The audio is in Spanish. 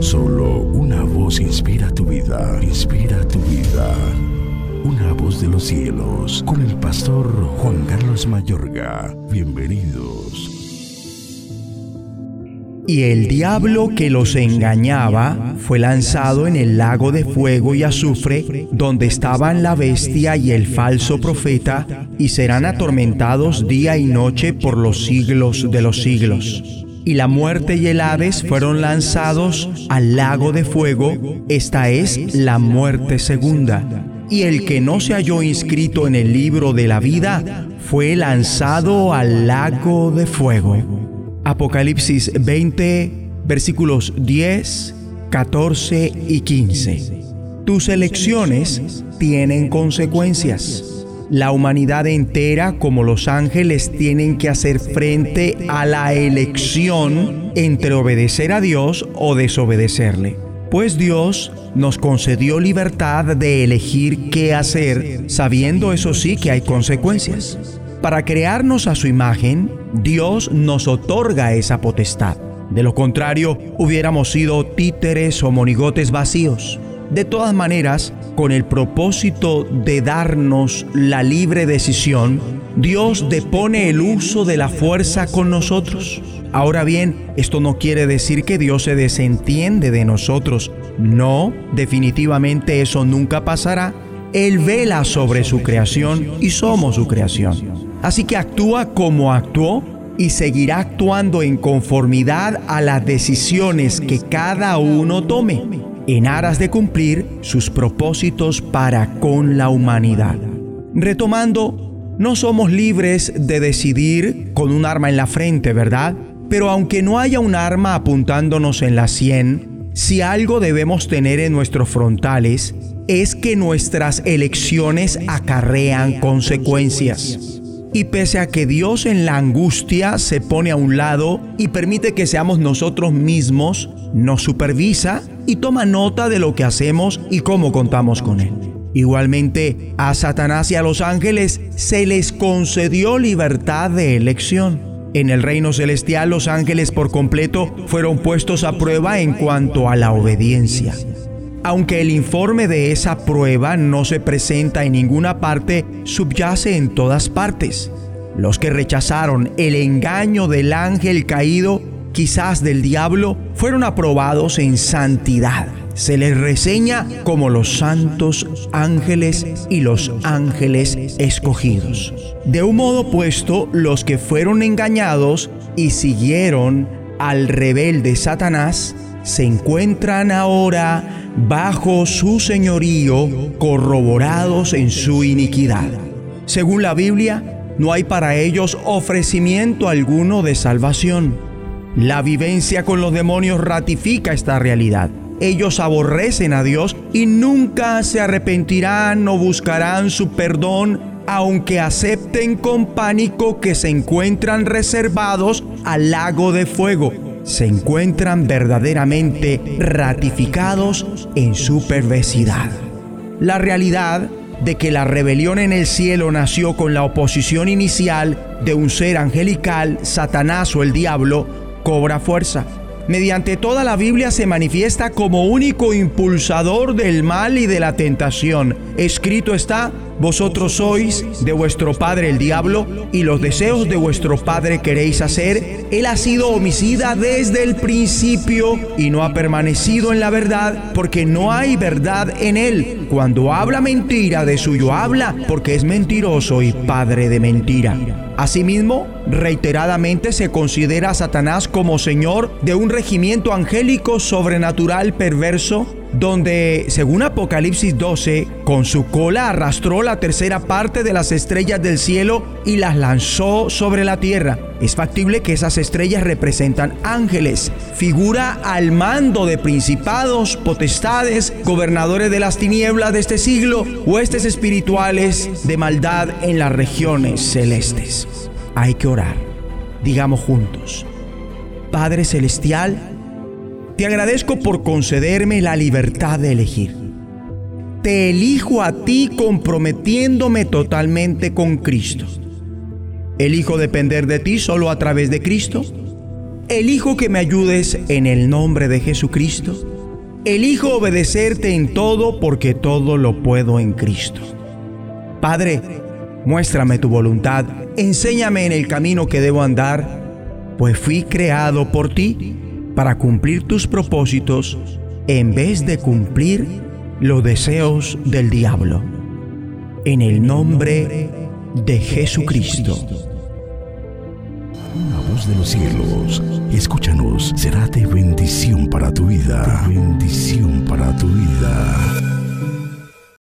Solo una voz inspira tu vida, inspira tu vida. Una voz de los cielos, con el pastor Juan Carlos Mayorga. Bienvenidos. Y el diablo que los engañaba fue lanzado en el lago de fuego y azufre, donde estaban la bestia y el falso profeta, y serán atormentados día y noche por los siglos de los siglos. Y la muerte y el Hades fueron lanzados al lago de fuego, esta es la muerte segunda. Y el que no se halló inscrito en el libro de la vida fue lanzado al lago de fuego. Apocalipsis 20, versículos 10, 14 y 15. Tus elecciones tienen consecuencias. La humanidad entera, como los ángeles, tienen que hacer frente a la elección entre obedecer a Dios o desobedecerle. Pues Dios nos concedió libertad de elegir qué hacer, sabiendo eso sí que hay consecuencias. Para crearnos a su imagen, Dios nos otorga esa potestad. De lo contrario, hubiéramos sido títeres o monigotes vacíos. De todas maneras, con el propósito de darnos la libre decisión, Dios depone el uso de la fuerza con nosotros. Ahora bien, esto no quiere decir que Dios se desentiende de nosotros. No, definitivamente eso nunca pasará. Él vela sobre su creación y somos su creación. Así que actúa como actuó y seguirá actuando en conformidad a las decisiones que cada uno tome, en aras de cumplir sus propósitos para con la humanidad. Retomando, no somos libres de decidir con un arma en la frente, ¿verdad? Pero aunque no haya un arma apuntándonos en la sien, si algo debemos tener en nuestros frontales es que nuestras elecciones acarrean consecuencias. Y pese a que Dios en la angustia se pone a un lado y permite que seamos nosotros mismos, nos supervisa y toma nota de lo que hacemos y cómo contamos con Él. Igualmente, a Satanás y a los ángeles se les concedió libertad de elección. En el reino celestial los ángeles por completo fueron puestos a prueba en cuanto a la obediencia. Aunque el informe de esa prueba no se presenta en ninguna parte, subyace en todas partes. Los que rechazaron el engaño del ángel caído, quizás del diablo, fueron aprobados en santidad. Se les reseña como los santos ángeles y los ángeles escogidos. De un modo opuesto, los que fueron engañados y siguieron al rebelde Satanás, se encuentran ahora bajo su señorío, corroborados en su iniquidad. Según la Biblia, no hay para ellos ofrecimiento alguno de salvación. La vivencia con los demonios ratifica esta realidad. Ellos aborrecen a Dios y nunca se arrepentirán o buscarán su perdón, aunque acepten con pánico que se encuentran reservados al lago de fuego se encuentran verdaderamente ratificados en su perversidad. La realidad de que la rebelión en el cielo nació con la oposición inicial de un ser angelical, Satanás o el diablo, cobra fuerza. Mediante toda la Biblia se manifiesta como único impulsador del mal y de la tentación. Escrito está, vosotros sois de vuestro padre el diablo y los deseos de vuestro padre queréis hacer. Él ha sido homicida desde el principio y no ha permanecido en la verdad porque no hay verdad en él. Cuando habla mentira de suyo habla porque es mentiroso y padre de mentira. Asimismo, reiteradamente se considera a Satanás como señor de un regimiento angélico sobrenatural perverso donde, según Apocalipsis 12, con su cola arrastró la tercera parte de las estrellas del cielo y las lanzó sobre la tierra. Es factible que esas estrellas representan ángeles, figura al mando de principados, potestades, gobernadores de las tinieblas de este siglo, huestes espirituales de maldad en las regiones celestes. Hay que orar. Digamos juntos, Padre Celestial, te agradezco por concederme la libertad de elegir. Te elijo a ti comprometiéndome totalmente con Cristo. Elijo depender de ti solo a través de Cristo Elijo que me ayudes en el nombre de Jesucristo. Elijo obedecerte en todo porque todo lo puedo en Cristo. Padre, muéstrame tu voluntad, enséñame en el camino que debo andar, pues fui creado por ti para cumplir tus propósitos en vez de cumplir los deseos del diablo. En el nombre de Jesucristo. Una voz de los cielos, escúchanos, será de bendición para tu vida. bendición para tu vida.